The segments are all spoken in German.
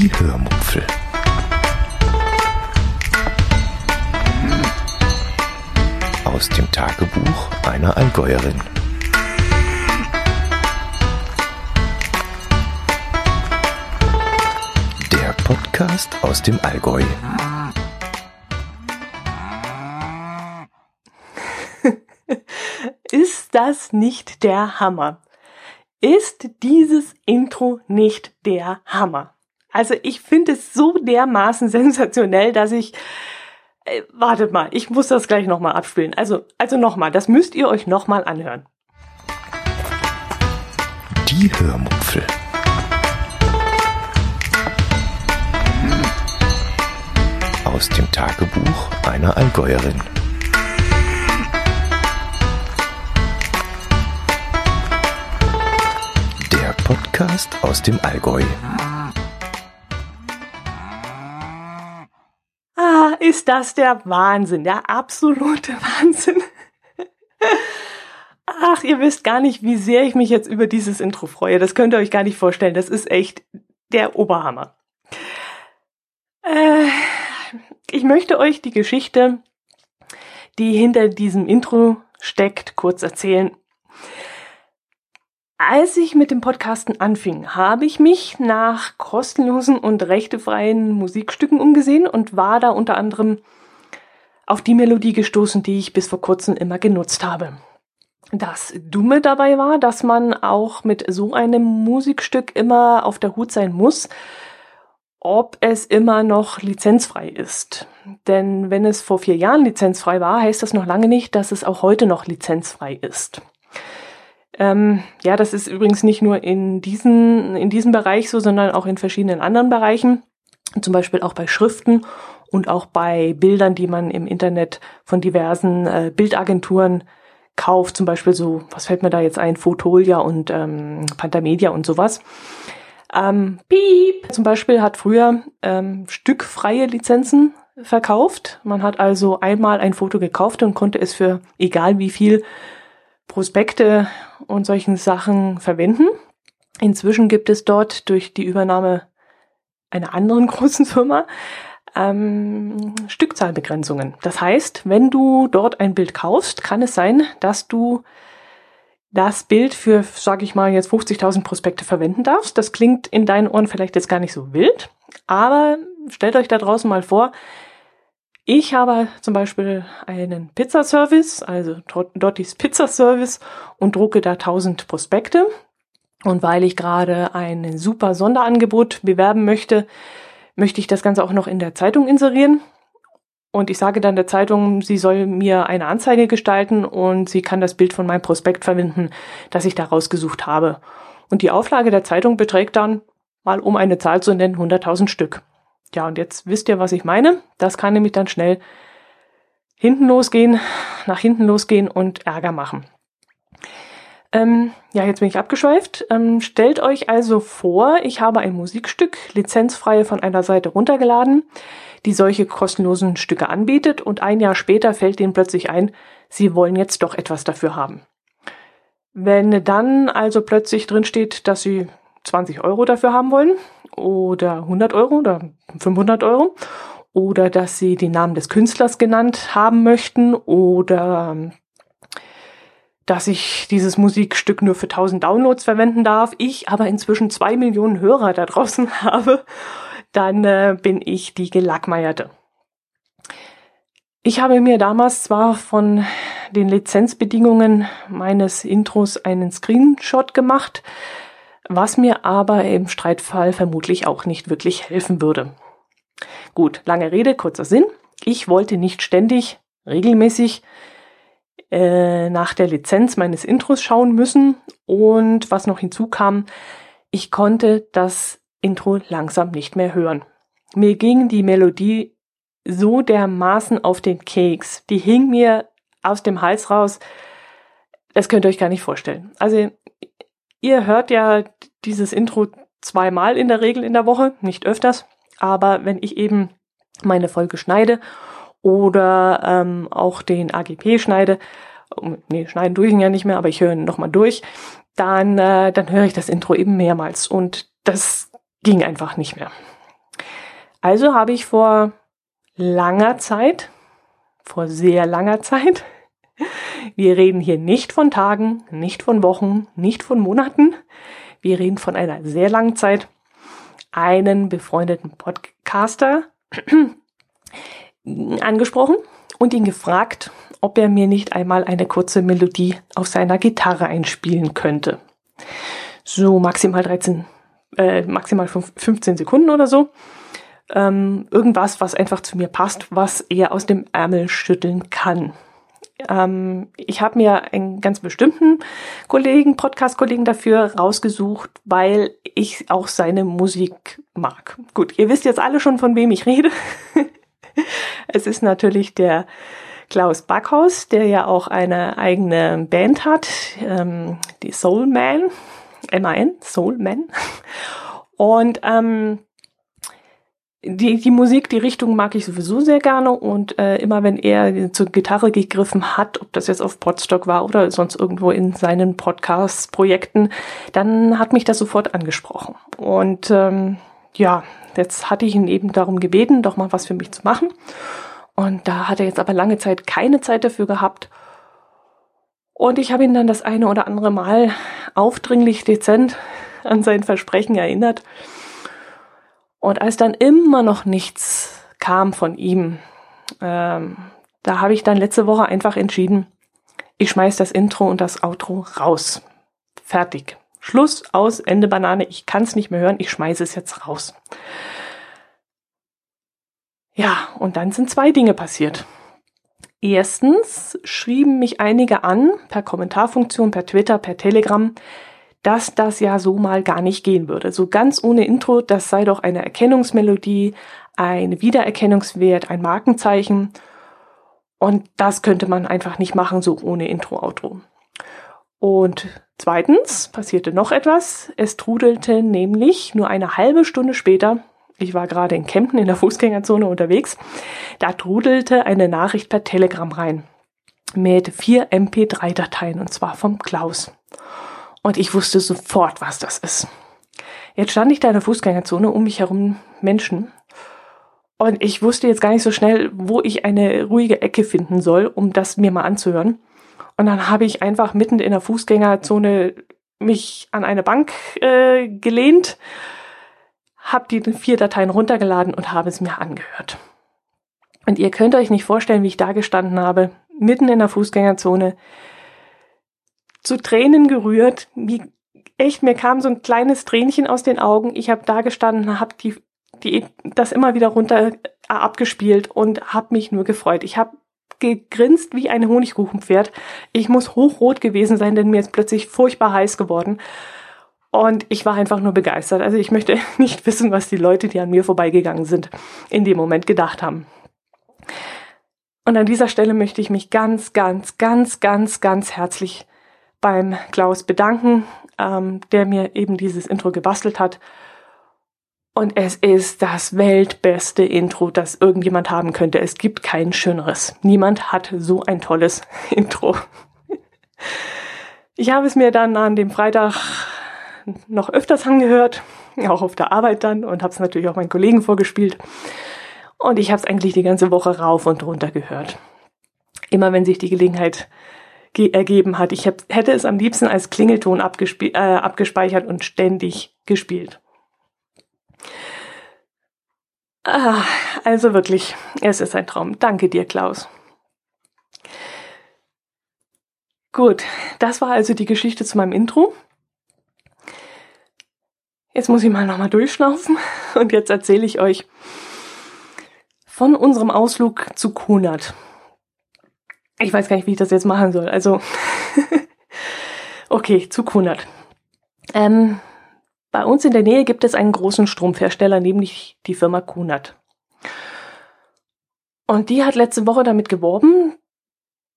Die Hörmupfel. Aus dem Tagebuch einer Allgäuerin. Der Podcast aus dem Allgäu. Ist das nicht der Hammer? Ist dieses Intro nicht der Hammer? Also ich finde es so dermaßen sensationell, dass ich äh, wartet mal, ich muss das gleich nochmal abspielen. Also, also nochmal, das müsst ihr euch nochmal anhören. Die Hörmupfel. Aus dem Tagebuch einer Allgäuerin. Der Podcast aus dem Allgäu. Ist das der Wahnsinn, der absolute Wahnsinn. Ach, ihr wisst gar nicht, wie sehr ich mich jetzt über dieses Intro freue. Das könnt ihr euch gar nicht vorstellen. Das ist echt der Oberhammer. Äh, ich möchte euch die Geschichte, die hinter diesem Intro steckt, kurz erzählen. Als ich mit dem Podcasten anfing, habe ich mich nach kostenlosen und rechtefreien Musikstücken umgesehen und war da unter anderem auf die Melodie gestoßen, die ich bis vor kurzem immer genutzt habe. Das Dumme dabei war, dass man auch mit so einem Musikstück immer auf der Hut sein muss, ob es immer noch lizenzfrei ist. Denn wenn es vor vier Jahren lizenzfrei war, heißt das noch lange nicht, dass es auch heute noch lizenzfrei ist. Ähm, ja, das ist übrigens nicht nur in, diesen, in diesem Bereich so, sondern auch in verschiedenen anderen Bereichen. Zum Beispiel auch bei Schriften und auch bei Bildern, die man im Internet von diversen äh, Bildagenturen kauft. Zum Beispiel so, was fällt mir da jetzt ein? Fotolia und ähm, Pantamedia und sowas. Ähm, Piep zum Beispiel hat früher ähm, stückfreie Lizenzen verkauft. Man hat also einmal ein Foto gekauft und konnte es für egal wie viel Prospekte und solchen Sachen verwenden. Inzwischen gibt es dort durch die Übernahme einer anderen großen Firma ähm, Stückzahlbegrenzungen. Das heißt, wenn du dort ein Bild kaufst, kann es sein, dass du das Bild für, sage ich mal, jetzt 50.000 Prospekte verwenden darfst. Das klingt in deinen Ohren vielleicht jetzt gar nicht so wild, aber stellt euch da draußen mal vor, ich habe zum Beispiel einen Pizzaservice, also Dottis Pizzaservice und drucke da 1000 Prospekte. Und weil ich gerade ein super Sonderangebot bewerben möchte, möchte ich das Ganze auch noch in der Zeitung inserieren. Und ich sage dann der Zeitung, sie soll mir eine Anzeige gestalten und sie kann das Bild von meinem Prospekt verwenden, das ich da rausgesucht habe. Und die Auflage der Zeitung beträgt dann, mal um eine Zahl zu nennen, 100.000 Stück. Ja, und jetzt wisst ihr, was ich meine. Das kann nämlich dann schnell hinten losgehen, nach hinten losgehen und Ärger machen. Ähm, ja, jetzt bin ich abgeschweift. Ähm, stellt euch also vor, ich habe ein Musikstück lizenzfrei von einer Seite runtergeladen, die solche kostenlosen Stücke anbietet und ein Jahr später fällt denen plötzlich ein, sie wollen jetzt doch etwas dafür haben. Wenn dann also plötzlich drin steht, dass sie 20 Euro dafür haben wollen oder 100 Euro oder 500 Euro oder dass sie den Namen des Künstlers genannt haben möchten oder dass ich dieses Musikstück nur für 1000 Downloads verwenden darf, ich aber inzwischen zwei Millionen Hörer da draußen habe, dann äh, bin ich die Gelackmeierte. Ich habe mir damals zwar von den Lizenzbedingungen meines Intros einen Screenshot gemacht, was mir aber im Streitfall vermutlich auch nicht wirklich helfen würde. Gut, lange Rede, kurzer Sinn. Ich wollte nicht ständig, regelmäßig äh, nach der Lizenz meines Intros schauen müssen. Und was noch hinzukam, ich konnte das Intro langsam nicht mehr hören. Mir ging die Melodie so dermaßen auf den Keks. Die hing mir aus dem Hals raus. Das könnt ihr euch gar nicht vorstellen. Also, ihr hört ja dieses Intro zweimal in der Regel in der Woche, nicht öfters. Aber wenn ich eben meine Folge schneide oder ähm, auch den AGP schneide, nee, schneiden tue ich ihn ja nicht mehr, aber ich höre ihn nochmal durch, dann, äh, dann höre ich das Intro eben mehrmals und das ging einfach nicht mehr. Also habe ich vor langer Zeit, vor sehr langer Zeit, wir reden hier nicht von Tagen, nicht von Wochen, nicht von Monaten, wir reden von einer sehr langen Zeit, einen befreundeten Podcaster angesprochen und ihn gefragt, ob er mir nicht einmal eine kurze Melodie auf seiner Gitarre einspielen könnte. So maximal 13, äh, maximal 15 Sekunden oder so. Ähm, irgendwas, was einfach zu mir passt, was er aus dem Ärmel schütteln kann. Ähm, ich habe mir einen ganz bestimmten Kollegen, Podcast-Kollegen dafür rausgesucht, weil ich auch seine Musik mag. Gut, ihr wisst jetzt alle schon, von wem ich rede. es ist natürlich der Klaus Backhaus, der ja auch eine eigene Band hat, ähm, die Soul Man, M-A-N, Soul Man. Und ähm, die, die Musik, die Richtung mag ich sowieso sehr gerne und äh, immer wenn er zur Gitarre gegriffen hat, ob das jetzt auf Podstock war oder sonst irgendwo in seinen Podcast-Projekten, dann hat mich das sofort angesprochen. Und ähm, ja, jetzt hatte ich ihn eben darum gebeten, doch mal was für mich zu machen. Und da hat er jetzt aber lange Zeit keine Zeit dafür gehabt. Und ich habe ihn dann das eine oder andere Mal aufdringlich dezent an sein Versprechen erinnert. Und als dann immer noch nichts kam von ihm, ähm, da habe ich dann letzte Woche einfach entschieden, ich schmeiß das Intro und das Outro raus. Fertig. Schluss, aus, Ende Banane. Ich kann es nicht mehr hören. Ich schmeiße es jetzt raus. Ja, und dann sind zwei Dinge passiert. Erstens schrieben mich einige an, per Kommentarfunktion, per Twitter, per Telegram, dass das ja so mal gar nicht gehen würde. So ganz ohne Intro, das sei doch eine Erkennungsmelodie, ein Wiedererkennungswert, ein Markenzeichen. Und das könnte man einfach nicht machen, so ohne Intro-Outro. Und zweitens passierte noch etwas. Es trudelte nämlich nur eine halbe Stunde später, ich war gerade in Kempten in der Fußgängerzone unterwegs, da trudelte eine Nachricht per Telegram rein mit vier MP3-Dateien und zwar vom Klaus. Und ich wusste sofort, was das ist. Jetzt stand ich da in der Fußgängerzone, um mich herum Menschen. Und ich wusste jetzt gar nicht so schnell, wo ich eine ruhige Ecke finden soll, um das mir mal anzuhören. Und dann habe ich einfach mitten in der Fußgängerzone mich an eine Bank äh, gelehnt, habe die vier Dateien runtergeladen und habe es mir angehört. Und ihr könnt euch nicht vorstellen, wie ich da gestanden habe, mitten in der Fußgängerzone, zu Tränen gerührt. Wie echt, mir kam so ein kleines Tränchen aus den Augen. Ich habe da gestanden, habe die, die, das immer wieder runter äh, abgespielt und habe mich nur gefreut. Ich habe gegrinst wie ein Honigkuchenpferd. Ich muss hochrot gewesen sein, denn mir ist plötzlich furchtbar heiß geworden. Und ich war einfach nur begeistert. Also ich möchte nicht wissen, was die Leute, die an mir vorbeigegangen sind, in dem Moment gedacht haben. Und an dieser Stelle möchte ich mich ganz, ganz, ganz, ganz, ganz herzlich beim Klaus bedanken, ähm, der mir eben dieses Intro gebastelt hat. Und es ist das weltbeste Intro, das irgendjemand haben könnte. Es gibt kein schöneres. Niemand hat so ein tolles Intro. Ich habe es mir dann an dem Freitag noch öfters angehört, auch auf der Arbeit dann und habe es natürlich auch meinen Kollegen vorgespielt. Und ich habe es eigentlich die ganze Woche rauf und runter gehört. Immer wenn sich die Gelegenheit ergeben hat. Ich hab, hätte es am liebsten als Klingelton äh, abgespeichert und ständig gespielt. Ah, also wirklich, es ist ein Traum. Danke dir, Klaus. Gut, das war also die Geschichte zu meinem Intro. Jetzt muss ich mal nochmal durchschnaufen und jetzt erzähle ich euch von unserem Ausflug zu Kunert. Ich weiß gar nicht, wie ich das jetzt machen soll. Also, okay, zu Kunert. Ähm, bei uns in der Nähe gibt es einen großen Stromhersteller, nämlich die Firma Kunert. Und die hat letzte Woche damit geworben,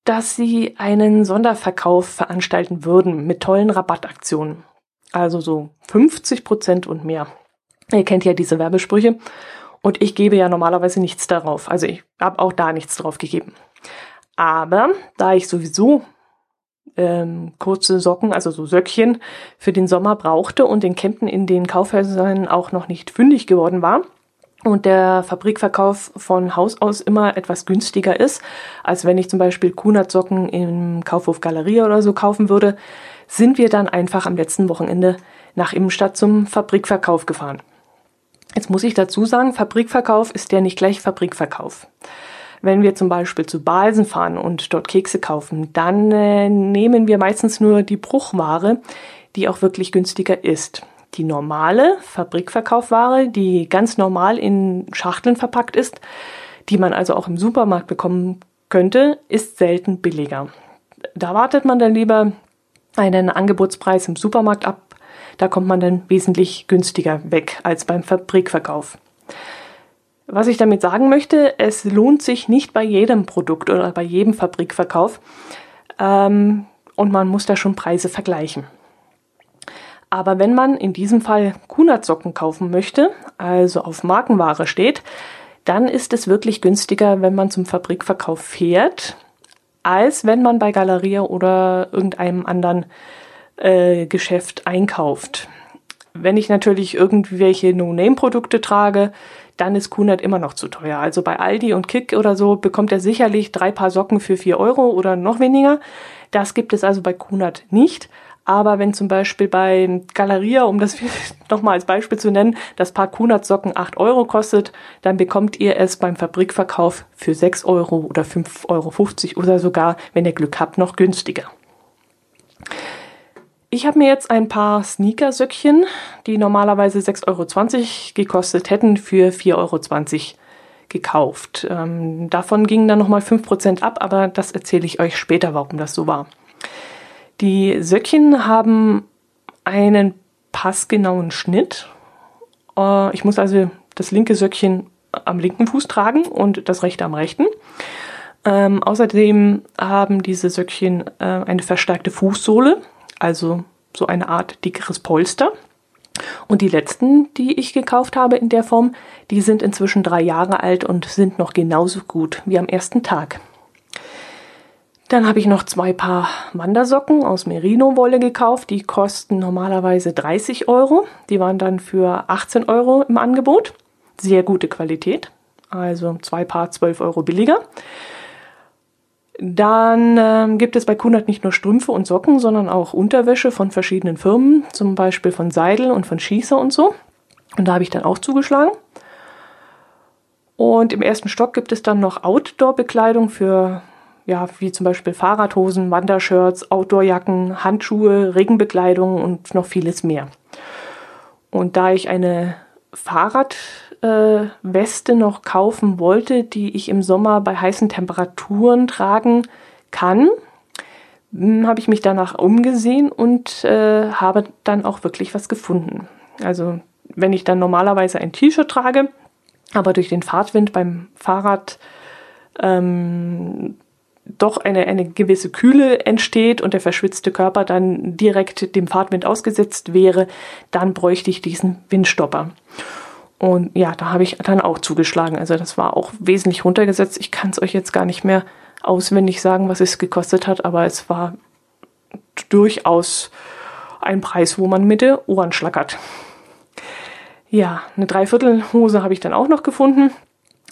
dass sie einen Sonderverkauf veranstalten würden mit tollen Rabattaktionen. Also so 50 Prozent und mehr. Ihr kennt ja diese Werbesprüche. Und ich gebe ja normalerweise nichts darauf. Also ich habe auch da nichts drauf gegeben. Aber da ich sowieso ähm, kurze Socken, also so Söckchen für den Sommer brauchte und in Kempten in den Kaufhäusern auch noch nicht fündig geworden war und der Fabrikverkauf von Haus aus immer etwas günstiger ist, als wenn ich zum Beispiel Kunert-Socken im Kaufhof Galeria oder so kaufen würde, sind wir dann einfach am letzten Wochenende nach Immenstadt zum Fabrikverkauf gefahren. Jetzt muss ich dazu sagen, Fabrikverkauf ist ja nicht gleich Fabrikverkauf. Wenn wir zum Beispiel zu Balsen fahren und dort Kekse kaufen, dann äh, nehmen wir meistens nur die Bruchware, die auch wirklich günstiger ist. Die normale Fabrikverkaufware, die ganz normal in Schachteln verpackt ist, die man also auch im Supermarkt bekommen könnte, ist selten billiger. Da wartet man dann lieber einen Angebotspreis im Supermarkt ab. Da kommt man dann wesentlich günstiger weg als beim Fabrikverkauf. Was ich damit sagen möchte, es lohnt sich nicht bei jedem Produkt oder bei jedem Fabrikverkauf ähm, und man muss da schon Preise vergleichen. Aber wenn man in diesem Fall Kunert-Socken kaufen möchte, also auf Markenware steht, dann ist es wirklich günstiger, wenn man zum Fabrikverkauf fährt, als wenn man bei Galeria oder irgendeinem anderen äh, Geschäft einkauft. Wenn ich natürlich irgendwelche No-Name-Produkte trage, dann ist Kunert immer noch zu teuer. Also bei Aldi und Kick oder so bekommt er sicherlich drei Paar Socken für vier Euro oder noch weniger. Das gibt es also bei Kunert nicht. Aber wenn zum Beispiel bei Galeria, um das nochmal als Beispiel zu nennen, das Paar Kunert-Socken 8 Euro kostet, dann bekommt ihr es beim Fabrikverkauf für 6 Euro oder 5,50 Euro oder sogar, wenn ihr Glück habt, noch günstiger. Ich habe mir jetzt ein paar Sneakersöckchen, die normalerweise 6,20 Euro gekostet hätten, für 4,20 Euro gekauft. Ähm, davon gingen dann nochmal 5% ab, aber das erzähle ich euch später, warum das so war. Die Söckchen haben einen passgenauen Schnitt. Äh, ich muss also das linke Söckchen am linken Fuß tragen und das rechte am rechten. Ähm, außerdem haben diese Söckchen äh, eine verstärkte Fußsohle, also so eine Art dickeres Polster. Und die letzten, die ich gekauft habe in der Form, die sind inzwischen drei Jahre alt und sind noch genauso gut wie am ersten Tag. Dann habe ich noch zwei Paar Wandersocken aus Merino-Wolle gekauft. Die kosten normalerweise 30 Euro. Die waren dann für 18 Euro im Angebot. Sehr gute Qualität. Also zwei Paar 12 Euro billiger. Dann ähm, gibt es bei Kunert nicht nur Strümpfe und Socken, sondern auch Unterwäsche von verschiedenen Firmen, zum Beispiel von Seidel und von Schießer und so. Und da habe ich dann auch zugeschlagen. Und im ersten Stock gibt es dann noch Outdoor-Bekleidung für ja, wie zum Beispiel Fahrradhosen, Wandershirts, Outdoorjacken, Handschuhe, Regenbekleidung und noch vieles mehr. Und da ich eine Fahrradweste äh, noch kaufen wollte, die ich im Sommer bei heißen Temperaturen tragen kann, hm, habe ich mich danach umgesehen und äh, habe dann auch wirklich was gefunden. Also wenn ich dann normalerweise ein T-Shirt trage, aber durch den Fahrtwind beim Fahrrad ähm, doch eine, eine gewisse Kühle entsteht und der verschwitzte Körper dann direkt dem Fahrtwind ausgesetzt wäre, dann bräuchte ich diesen Windstopper. Und ja, da habe ich dann auch zugeschlagen. Also das war auch wesentlich runtergesetzt. Ich kann es euch jetzt gar nicht mehr auswendig sagen, was es gekostet hat, aber es war durchaus ein Preis, wo man mit den Ohren schlackert. Ja, eine Dreiviertelhose habe ich dann auch noch gefunden.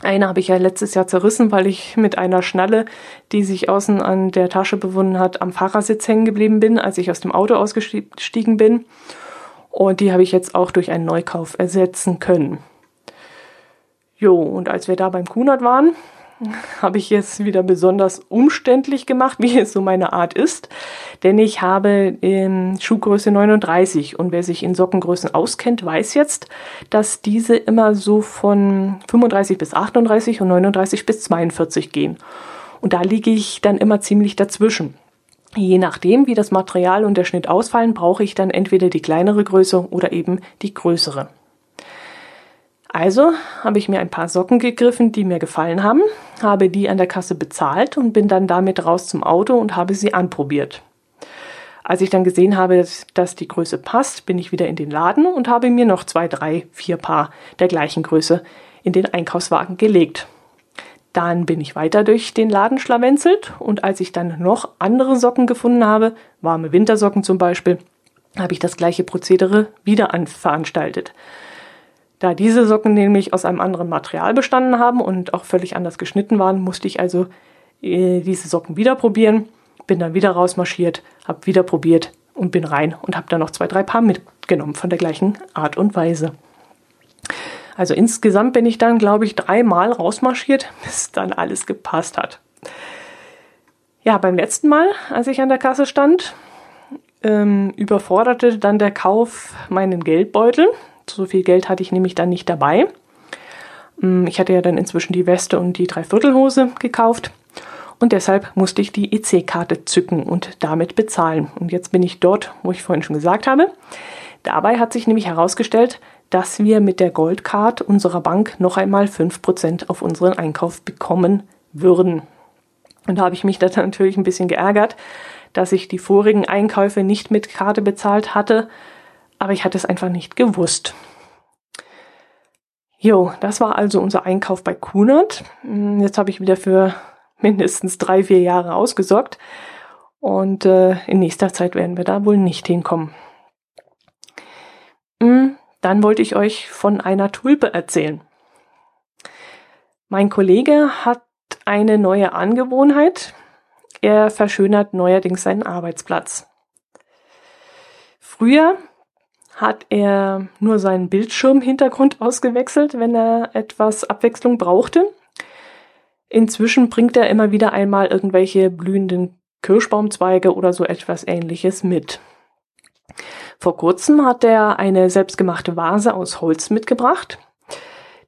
Eine habe ich ja letztes Jahr zerrissen, weil ich mit einer Schnalle, die sich außen an der Tasche befunden hat, am Fahrersitz hängen geblieben bin, als ich aus dem Auto ausgestiegen bin. Und die habe ich jetzt auch durch einen Neukauf ersetzen können. Jo, und als wir da beim Kunert waren, habe ich es wieder besonders umständlich gemacht, wie es so meine Art ist. Denn ich habe ähm, Schuhgröße 39 und wer sich in Sockengrößen auskennt, weiß jetzt, dass diese immer so von 35 bis 38 und 39 bis 42 gehen. Und da liege ich dann immer ziemlich dazwischen. Je nachdem, wie das Material und der Schnitt ausfallen, brauche ich dann entweder die kleinere Größe oder eben die größere. Also habe ich mir ein paar Socken gegriffen, die mir gefallen haben, habe die an der Kasse bezahlt und bin dann damit raus zum Auto und habe sie anprobiert. Als ich dann gesehen habe, dass die Größe passt, bin ich wieder in den Laden und habe mir noch zwei, drei, vier Paar der gleichen Größe in den Einkaufswagen gelegt. Dann bin ich weiter durch den Laden schlawenzelt und als ich dann noch andere Socken gefunden habe, warme Wintersocken zum Beispiel, habe ich das gleiche Prozedere wieder veranstaltet. Da diese Socken nämlich aus einem anderen Material bestanden haben und auch völlig anders geschnitten waren, musste ich also äh, diese Socken wieder probieren. Bin dann wieder rausmarschiert, habe wieder probiert und bin rein und habe dann noch zwei, drei Paar mitgenommen von der gleichen Art und Weise. Also insgesamt bin ich dann, glaube ich, dreimal rausmarschiert, bis dann alles gepasst hat. Ja, beim letzten Mal, als ich an der Kasse stand, ähm, überforderte dann der Kauf meinen Geldbeutel. So viel Geld hatte ich nämlich dann nicht dabei. Ähm, ich hatte ja dann inzwischen die Weste und die Dreiviertelhose gekauft. Und deshalb musste ich die EC-Karte zücken und damit bezahlen. Und jetzt bin ich dort, wo ich vorhin schon gesagt habe. Dabei hat sich nämlich herausgestellt, dass wir mit der Goldcard unserer Bank noch einmal 5% auf unseren Einkauf bekommen würden. Und da habe ich mich dann natürlich ein bisschen geärgert, dass ich die vorigen Einkäufe nicht mit Karte bezahlt hatte, aber ich hatte es einfach nicht gewusst. Jo, das war also unser Einkauf bei Kunert. Hm, jetzt habe ich wieder für mindestens drei, vier Jahre ausgesorgt und äh, in nächster Zeit werden wir da wohl nicht hinkommen. Hm, dann wollte ich euch von einer Tulpe erzählen. Mein Kollege hat eine neue Angewohnheit. Er verschönert neuerdings seinen Arbeitsplatz. Früher hat er nur seinen Bildschirmhintergrund ausgewechselt, wenn er etwas Abwechslung brauchte. Inzwischen bringt er immer wieder einmal irgendwelche blühenden Kirschbaumzweige oder so etwas ähnliches mit. Vor kurzem hat er eine selbstgemachte Vase aus Holz mitgebracht.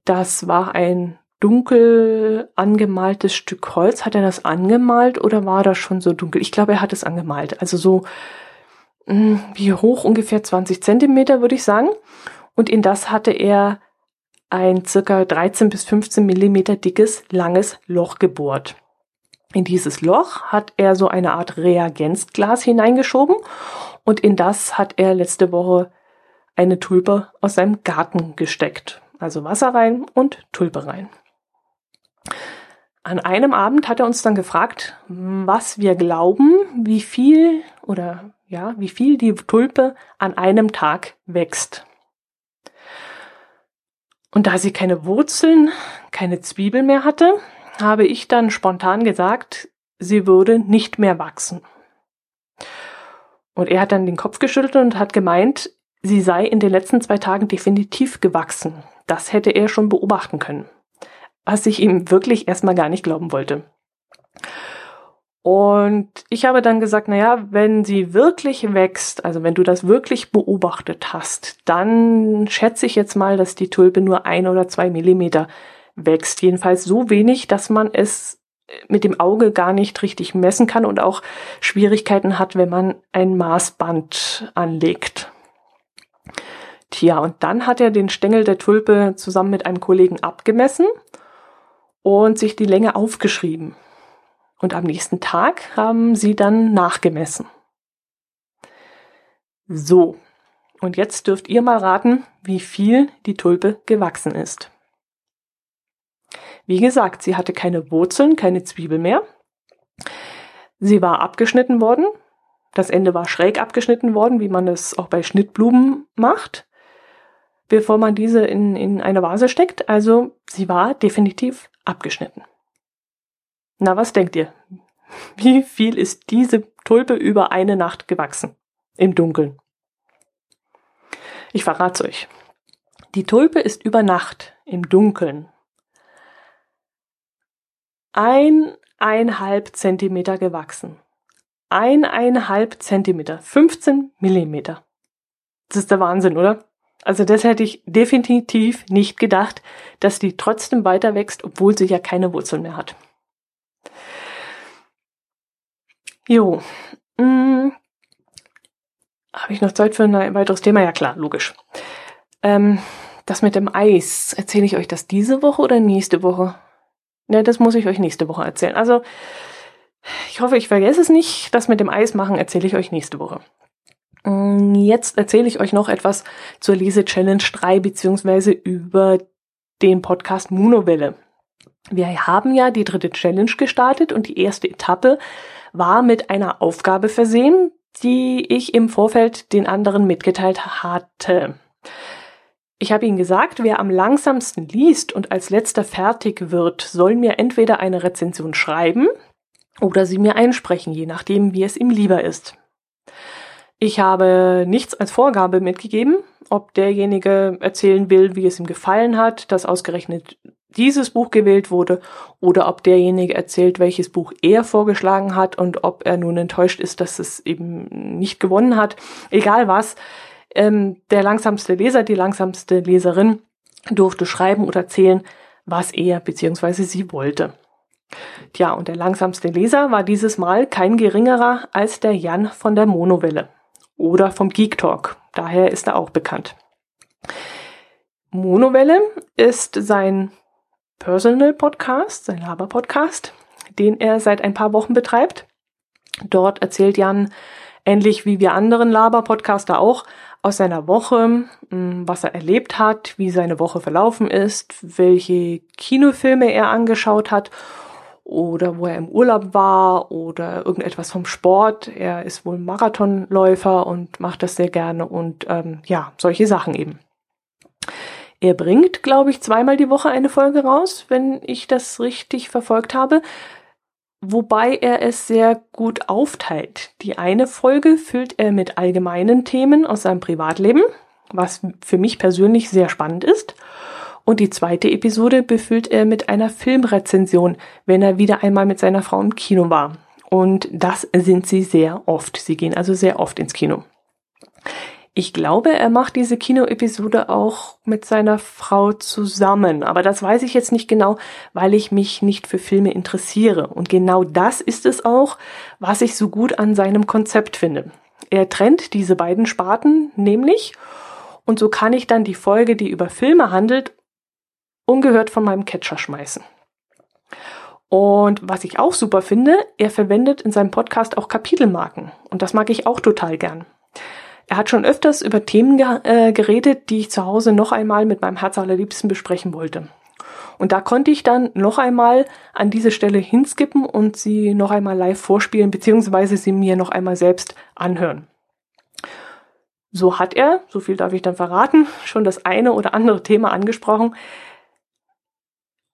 Das war ein dunkel angemaltes Stück Holz. Hat er das angemalt oder war das schon so dunkel? Ich glaube, er hat es angemalt. Also so wie hoch ungefähr 20 Zentimeter, würde ich sagen. Und in das hatte er ein circa 13 bis 15 Millimeter dickes, langes Loch gebohrt. In dieses Loch hat er so eine Art Reagenzglas hineingeschoben und in das hat er letzte Woche eine Tulpe aus seinem Garten gesteckt. Also Wasser rein und Tulpe rein. An einem Abend hat er uns dann gefragt, was wir glauben, wie viel oder ja, wie viel die Tulpe an einem Tag wächst. Und da sie keine Wurzeln, keine Zwiebel mehr hatte, habe ich dann spontan gesagt, sie würde nicht mehr wachsen. Und er hat dann den Kopf geschüttelt und hat gemeint, sie sei in den letzten zwei Tagen definitiv gewachsen. Das hätte er schon beobachten können. Was ich ihm wirklich erstmal gar nicht glauben wollte. Und ich habe dann gesagt, na ja, wenn sie wirklich wächst, also wenn du das wirklich beobachtet hast, dann schätze ich jetzt mal, dass die Tulpe nur ein oder zwei Millimeter wächst. Jedenfalls so wenig, dass man es mit dem Auge gar nicht richtig messen kann und auch Schwierigkeiten hat, wenn man ein Maßband anlegt. Tja, und dann hat er den Stängel der Tulpe zusammen mit einem Kollegen abgemessen und sich die Länge aufgeschrieben. Und am nächsten Tag haben sie dann nachgemessen. So, und jetzt dürft ihr mal raten, wie viel die Tulpe gewachsen ist. Wie gesagt, sie hatte keine Wurzeln, keine Zwiebel mehr. Sie war abgeschnitten worden. Das Ende war schräg abgeschnitten worden, wie man es auch bei Schnittblumen macht, bevor man diese in, in eine Vase steckt. Also sie war definitiv abgeschnitten. Na, was denkt ihr? Wie viel ist diese Tulpe über eine Nacht gewachsen? Im Dunkeln. Ich verrate euch. Die Tulpe ist über Nacht im Dunkeln eineinhalb Zentimeter gewachsen. Eineinhalb Zentimeter. 15 Millimeter. Das ist der Wahnsinn, oder? Also das hätte ich definitiv nicht gedacht, dass die trotzdem weiter wächst, obwohl sie ja keine Wurzeln mehr hat. Jo. Hm. Habe ich noch Zeit für ein weiteres Thema? Ja klar, logisch. Ähm, das mit dem Eis, erzähle ich euch das diese Woche oder nächste Woche? Ne, das muss ich euch nächste Woche erzählen. Also, ich hoffe, ich vergesse es nicht. Das mit dem Eis machen erzähle ich euch nächste Woche. Mm, jetzt erzähle ich euch noch etwas zur Lese-Challenge 3 beziehungsweise über den Podcast Monowelle. Wir haben ja die dritte Challenge gestartet und die erste Etappe war mit einer Aufgabe versehen, die ich im Vorfeld den anderen mitgeteilt hatte. Ich habe Ihnen gesagt, wer am langsamsten liest und als letzter fertig wird, soll mir entweder eine Rezension schreiben oder sie mir einsprechen, je nachdem, wie es ihm lieber ist. Ich habe nichts als Vorgabe mitgegeben, ob derjenige erzählen will, wie es ihm gefallen hat, dass ausgerechnet dieses Buch gewählt wurde, oder ob derjenige erzählt, welches Buch er vorgeschlagen hat und ob er nun enttäuscht ist, dass es eben nicht gewonnen hat. Egal was, ähm, der langsamste Leser, die langsamste Leserin durfte schreiben oder erzählen, was er bzw. sie wollte. Tja, und der langsamste Leser war dieses Mal kein geringerer als der Jan von der Monowelle oder vom Geek Talk. Daher ist er auch bekannt. Monowelle ist sein Personal Podcast, sein Laber Podcast, den er seit ein paar Wochen betreibt. Dort erzählt Jan, ähnlich wie wir anderen Laber-Podcaster auch, aus seiner Woche, hm, was er erlebt hat, wie seine Woche verlaufen ist, welche Kinofilme er angeschaut hat oder wo er im Urlaub war oder irgendetwas vom Sport. Er ist wohl Marathonläufer und macht das sehr gerne und ähm, ja, solche Sachen eben. Er bringt, glaube ich, zweimal die Woche eine Folge raus, wenn ich das richtig verfolgt habe, wobei er es sehr gut aufteilt. Die eine Folge füllt er mit allgemeinen Themen aus seinem Privatleben, was für mich persönlich sehr spannend ist. Und die zweite Episode befüllt er mit einer Filmrezension, wenn er wieder einmal mit seiner Frau im Kino war. Und das sind sie sehr oft. Sie gehen also sehr oft ins Kino. Ich glaube, er macht diese Kinoepisode auch mit seiner Frau zusammen, aber das weiß ich jetzt nicht genau, weil ich mich nicht für Filme interessiere. Und genau das ist es auch, was ich so gut an seinem Konzept finde. Er trennt diese beiden Sparten nämlich und so kann ich dann die Folge, die über Filme handelt, ungehört von meinem Catcher schmeißen. Und was ich auch super finde, er verwendet in seinem Podcast auch Kapitelmarken. Und das mag ich auch total gern. Er hat schon öfters über Themen ge äh, geredet, die ich zu Hause noch einmal mit meinem Herz allerliebsten besprechen wollte. Und da konnte ich dann noch einmal an diese Stelle hinskippen und sie noch einmal live vorspielen, beziehungsweise sie mir noch einmal selbst anhören. So hat er, so viel darf ich dann verraten, schon das eine oder andere Thema angesprochen,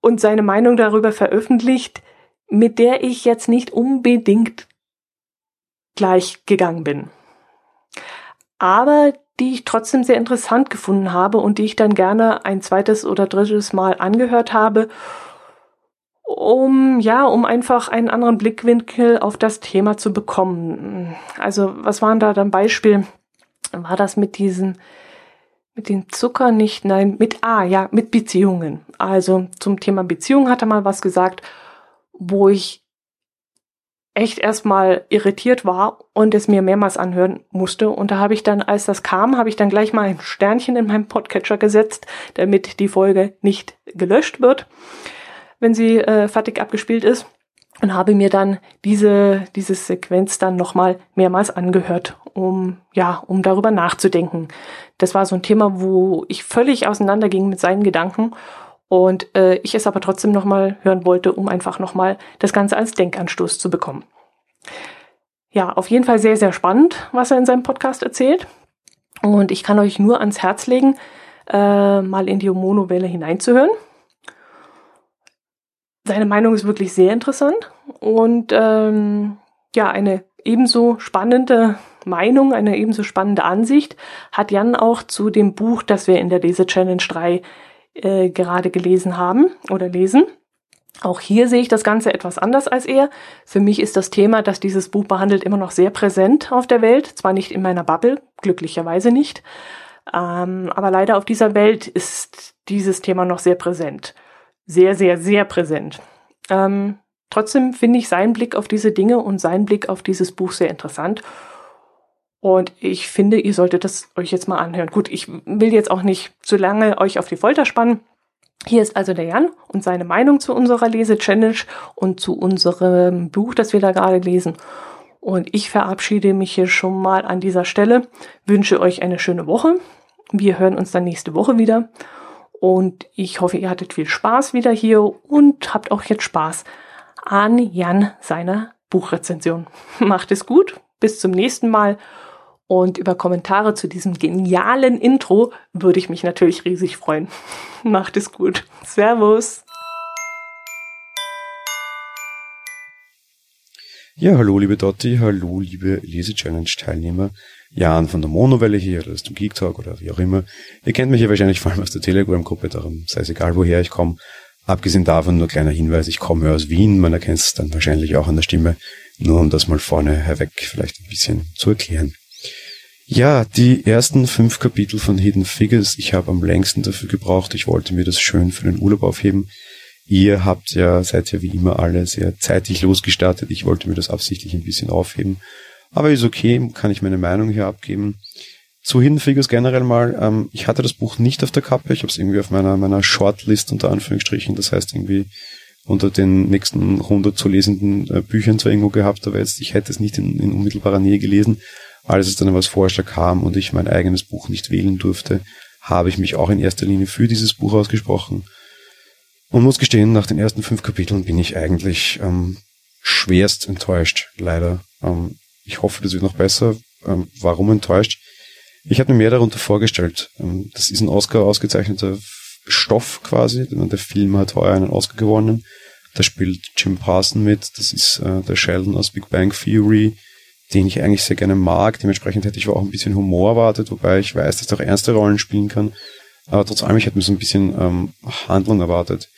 und seine Meinung darüber veröffentlicht, mit der ich jetzt nicht unbedingt gleich gegangen bin. Aber die ich trotzdem sehr interessant gefunden habe und die ich dann gerne ein zweites oder drittes Mal angehört habe, um, ja, um einfach einen anderen Blickwinkel auf das Thema zu bekommen. Also, was waren da dann Beispiel? War das mit diesen mit dem Zucker nicht, nein, mit, ah, ja, mit Beziehungen. Also zum Thema Beziehung hat er mal was gesagt, wo ich echt erstmal irritiert war und es mir mehrmals anhören musste. Und da habe ich dann, als das kam, habe ich dann gleich mal ein Sternchen in meinem Podcatcher gesetzt, damit die Folge nicht gelöscht wird, wenn sie äh, fertig abgespielt ist und habe mir dann diese, diese Sequenz dann nochmal mehrmals angehört, um, ja, um darüber nachzudenken. Das war so ein Thema, wo ich völlig auseinanderging mit seinen Gedanken und äh, ich es aber trotzdem nochmal hören wollte, um einfach nochmal das Ganze als Denkanstoß zu bekommen. Ja, auf jeden Fall sehr, sehr spannend, was er in seinem Podcast erzählt. Und ich kann euch nur ans Herz legen, äh, mal in die Monowelle hineinzuhören. Seine Meinung ist wirklich sehr interessant und ähm, ja, eine ebenso spannende Meinung, eine ebenso spannende Ansicht hat Jan auch zu dem Buch, das wir in der Lese Challenge 3 äh, gerade gelesen haben oder lesen. Auch hier sehe ich das Ganze etwas anders als er. Für mich ist das Thema, das dieses Buch behandelt, immer noch sehr präsent auf der Welt. Zwar nicht in meiner Bubble, glücklicherweise nicht, ähm, aber leider auf dieser Welt ist dieses Thema noch sehr präsent sehr, sehr, sehr präsent. Ähm, trotzdem finde ich seinen Blick auf diese Dinge und seinen Blick auf dieses Buch sehr interessant. Und ich finde, ihr solltet das euch jetzt mal anhören. Gut, ich will jetzt auch nicht zu lange euch auf die Folter spannen. Hier ist also der Jan und seine Meinung zu unserer Lese-Challenge und zu unserem Buch, das wir da gerade lesen. Und ich verabschiede mich hier schon mal an dieser Stelle, wünsche euch eine schöne Woche. Wir hören uns dann nächste Woche wieder. Und ich hoffe, ihr hattet viel Spaß wieder hier und habt auch jetzt Spaß an Jan seiner Buchrezension. Macht es gut, bis zum nächsten Mal Und über Kommentare zu diesem genialen Intro würde ich mich natürlich riesig freuen. Macht es gut. Servus. Ja, hallo liebe Dotti, hallo liebe Lese-Challenge-Teilnehmer. Jan von der Monowelle hier oder aus dem Geek Talk oder wie auch immer. Ihr kennt mich ja wahrscheinlich vor allem aus der Telegram-Gruppe, darum sei es egal, woher ich komme. Abgesehen davon nur kleiner Hinweis, ich komme aus Wien, man erkennt es dann wahrscheinlich auch an der Stimme, nur um das mal vorne herweg vielleicht ein bisschen zu erklären. Ja, die ersten fünf Kapitel von Hidden Figures, ich habe am längsten dafür gebraucht, ich wollte mir das schön für den Urlaub aufheben. Ihr habt ja, seid ja wie immer alle sehr zeitig losgestartet. Ich wollte mir das absichtlich ein bisschen aufheben. Aber ist okay, kann ich meine Meinung hier abgeben. Zu Hidden Figures generell mal, ähm, ich hatte das Buch nicht auf der Kappe, ich habe es irgendwie auf meiner, meiner Shortlist unter Anführungsstrichen, das heißt irgendwie unter den nächsten 100 zu lesenden äh, Büchern zwar irgendwo gehabt, aber jetzt, ich hätte es nicht in, in unmittelbarer Nähe gelesen. Als es dann aber als Vorschlag kam und ich mein eigenes Buch nicht wählen durfte, habe ich mich auch in erster Linie für dieses Buch ausgesprochen und muss gestehen, nach den ersten fünf Kapiteln bin ich eigentlich ähm, schwerst enttäuscht, leider. Ähm, ich hoffe, das wird noch besser. Ähm, warum enttäuscht? Ich habe mir mehr darunter vorgestellt. Ähm, das ist ein Oscar ausgezeichneter Stoff quasi. Der Film hat heuer einen Oscar gewonnen. Da spielt Jim Parson mit. Das ist äh, der Sheldon aus Big Bang Theory, den ich eigentlich sehr gerne mag. Dementsprechend hätte ich auch ein bisschen Humor erwartet, wobei ich weiß, dass er auch ernste Rollen spielen kann. Aber trotz allem, ich hätte mir so ein bisschen ähm, Handlung erwartet.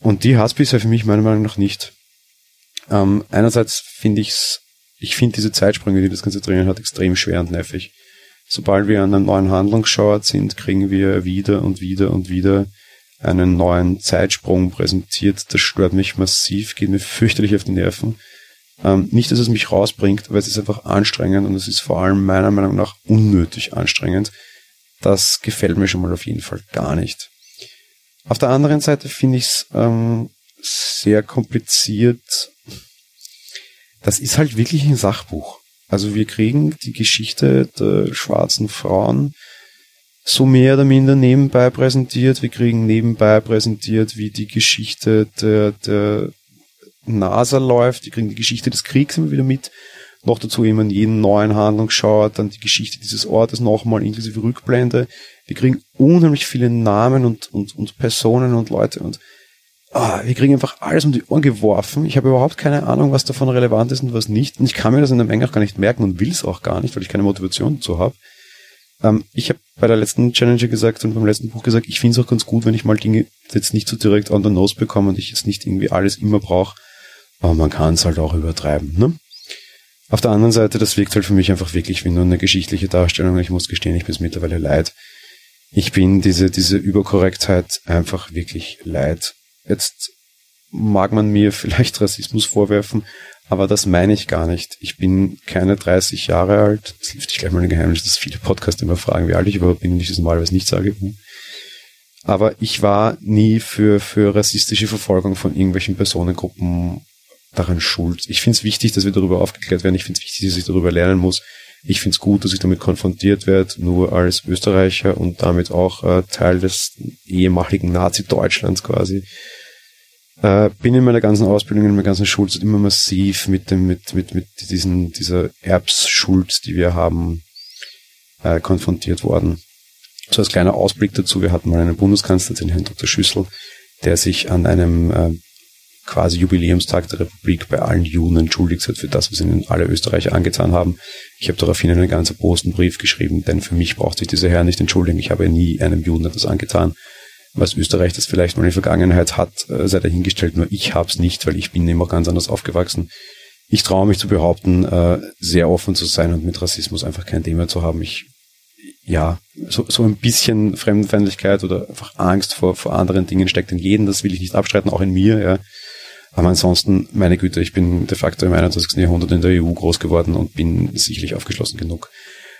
Und die hat es bisher für mich meiner Meinung nach nicht. Ähm, einerseits finde ich's, ich finde diese Zeitsprünge, die das Ganze drinnen hat, extrem schwer und nervig. Sobald wir an einem neuen Handlungsschauert sind, kriegen wir wieder und wieder und wieder einen neuen Zeitsprung präsentiert. Das stört mich massiv, geht mir fürchterlich auf die Nerven. Ähm, nicht, dass es mich rausbringt, aber es ist einfach anstrengend und es ist vor allem meiner Meinung nach unnötig anstrengend. Das gefällt mir schon mal auf jeden Fall gar nicht. Auf der anderen Seite finde ich es ähm, sehr kompliziert. Das ist halt wirklich ein Sachbuch. Also wir kriegen die Geschichte der schwarzen Frauen so mehr oder minder nebenbei präsentiert. Wir kriegen nebenbei präsentiert, wie die Geschichte der, der NASA läuft. Wir kriegen die Geschichte des Kriegs immer wieder mit. Noch dazu eben in jeden neuen Handlungsschauer, dann die Geschichte dieses Ortes nochmal inklusive Rückblende. Wir kriegen unheimlich viele Namen und, und, und Personen und Leute und ah, wir kriegen einfach alles um die Ohren geworfen. Ich habe überhaupt keine Ahnung, was davon relevant ist und was nicht. Und ich kann mir das in der Menge auch gar nicht merken und will es auch gar nicht, weil ich keine Motivation dazu habe. Ähm, ich habe bei der letzten Challenger gesagt und beim letzten Buch gesagt, ich finde es auch ganz gut, wenn ich mal Dinge jetzt nicht so direkt on the nose bekomme und ich jetzt nicht irgendwie alles immer brauche. Aber man kann es halt auch übertreiben. Ne? Auf der anderen Seite, das wirkt halt für mich einfach wirklich wie nur eine geschichtliche Darstellung. Ich muss gestehen, ich bin es mittlerweile leid. Ich bin diese, diese Überkorrektheit einfach wirklich leid. Jetzt mag man mir vielleicht Rassismus vorwerfen, aber das meine ich gar nicht. Ich bin keine 30 Jahre alt. Das hilft gleich mal ein Geheimnis, dass viele Podcasts immer fragen, wie alt ich überhaupt bin und ich das normalerweise nicht sage. Aber ich war nie für, für rassistische Verfolgung von irgendwelchen Personengruppen daran schuld. Ich finde es wichtig, dass wir darüber aufgeklärt werden. Ich finde es wichtig, dass ich darüber lernen muss. Ich finde es gut, dass ich damit konfrontiert werde, nur als Österreicher und damit auch äh, Teil des ehemaligen Nazi-Deutschlands quasi. Äh, bin in meiner ganzen Ausbildung, in meiner ganzen Schulzeit immer massiv mit dem, mit, mit, mit diesen, dieser Erbsschuld, die wir haben, äh, konfrontiert worden. So als kleiner Ausblick dazu, wir hatten mal einen Bundeskanzler, den Herrn Dr. Schüssel, der sich an einem äh, quasi Jubiläumstag der Republik bei allen Juden entschuldigt hat für das, was ihnen alle Österreicher angetan haben. Ich habe daraufhin einen ganz großen Brief geschrieben, denn für mich braucht sich dieser Herr nicht entschuldigen. Ich habe nie einem Juden etwas angetan. Was Österreich das vielleicht mal in der Vergangenheit hat, äh, sei dahingestellt, nur ich habe es nicht, weil ich bin immer ganz anders aufgewachsen. Ich traue mich zu behaupten, äh, sehr offen zu sein und mit Rassismus einfach kein Thema zu haben. Ich ja, so, so ein bisschen Fremdenfeindlichkeit oder einfach Angst vor, vor anderen Dingen steckt in jedem, das will ich nicht abstreiten, auch in mir, ja. Aber ansonsten, meine Güte, ich bin de facto im 21. Jahrhundert in der EU groß geworden und bin sicherlich aufgeschlossen genug.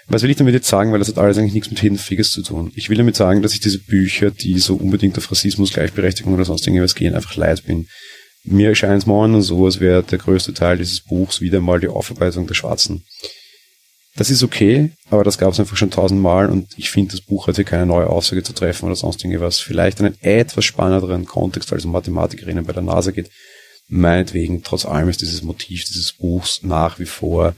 Was will ich damit jetzt sagen? Weil das hat alles eigentlich nichts mit Hidden zu tun. Ich will damit sagen, dass ich diese Bücher, die so unbedingt auf Rassismus, Gleichberechtigung oder sonst irgendwas gehen, einfach leid bin. Mir erscheint es morgen so, als wäre der größte Teil dieses Buchs wieder mal die Aufarbeitung der Schwarzen. Das ist okay, aber das gab es einfach schon tausendmal und ich finde, das Buch hat hier keine neue Aussage zu treffen oder sonst irgendwas. Vielleicht einen etwas spannenderen Kontext, als um Mathematikerinnen bei der NASA geht, meinetwegen, trotz allem ist dieses Motiv dieses Buchs nach wie vor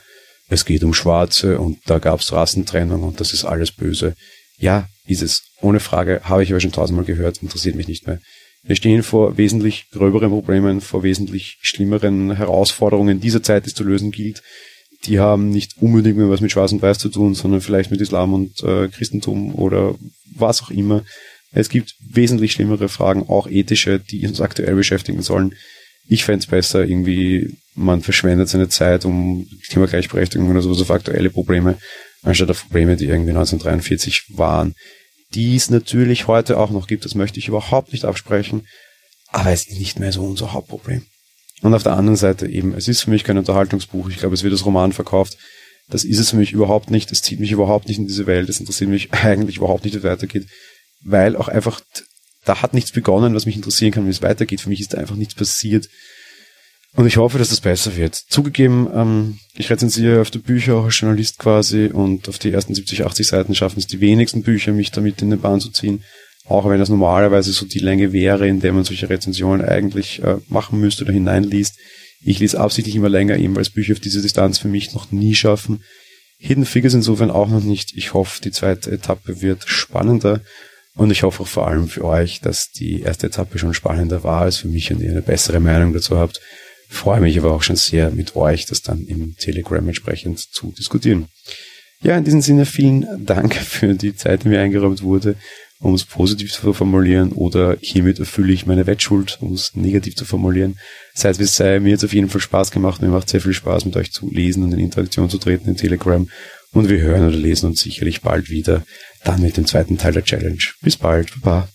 es geht um Schwarze und da gab es Rassentrennung und das ist alles böse. Ja, ist es. Ohne Frage, habe ich aber schon tausendmal gehört, interessiert mich nicht mehr. Wir stehen vor wesentlich gröberen Problemen, vor wesentlich schlimmeren Herausforderungen dieser Zeit, die es zu lösen gilt. Die haben nicht unbedingt mehr was mit Schwarz und Weiß zu tun, sondern vielleicht mit Islam und äh, Christentum oder was auch immer. Es gibt wesentlich schlimmere Fragen, auch ethische, die uns aktuell beschäftigen sollen. Ich fände es besser, irgendwie, man verschwendet seine Zeit um Thema Gleichberechtigung oder sowas auf aktuelle Probleme, anstatt auf Probleme, die irgendwie 1943 waren. Die es natürlich heute auch noch gibt, das möchte ich überhaupt nicht absprechen, aber es ist nicht mehr so unser Hauptproblem. Und auf der anderen Seite eben, es ist für mich kein Unterhaltungsbuch, ich glaube, es wird als Roman verkauft, das ist es für mich überhaupt nicht, es zieht mich überhaupt nicht in diese Welt, es interessiert mich eigentlich überhaupt nicht, wie es weitergeht, weil auch einfach, da hat nichts begonnen, was mich interessieren kann, wie es weitergeht, für mich ist da einfach nichts passiert, und ich hoffe, dass das besser wird. Zugegeben, ähm, ich rezensiere öfter Bücher auch als Journalist quasi und auf die ersten 70, 80 Seiten schaffen es die wenigsten Bücher, mich damit in den Bahn zu ziehen. Auch wenn das normalerweise so die Länge wäre, in der man solche Rezensionen eigentlich äh, machen müsste oder hineinliest. Ich lese absichtlich immer länger, eben weil es Bücher auf diese Distanz für mich noch nie schaffen. Hidden Figures insofern auch noch nicht. Ich hoffe, die zweite Etappe wird spannender. Und ich hoffe vor allem für euch, dass die erste Etappe schon spannender war als für mich und ihr eine bessere Meinung dazu habt freue mich aber auch schon sehr, mit euch das dann im Telegram entsprechend zu diskutieren. Ja, in diesem Sinne vielen Dank für die Zeit, die mir eingeräumt wurde, um es positiv zu formulieren oder hiermit erfülle ich meine Wettschuld, um es negativ zu formulieren. Seid wie es sei, mir hat es auf jeden Fall Spaß gemacht. Mir macht sehr viel Spaß, mit euch zu lesen und in Interaktion zu treten in Telegram. Und wir hören oder lesen uns sicherlich bald wieder, dann mit dem zweiten Teil der Challenge. Bis bald, Baba.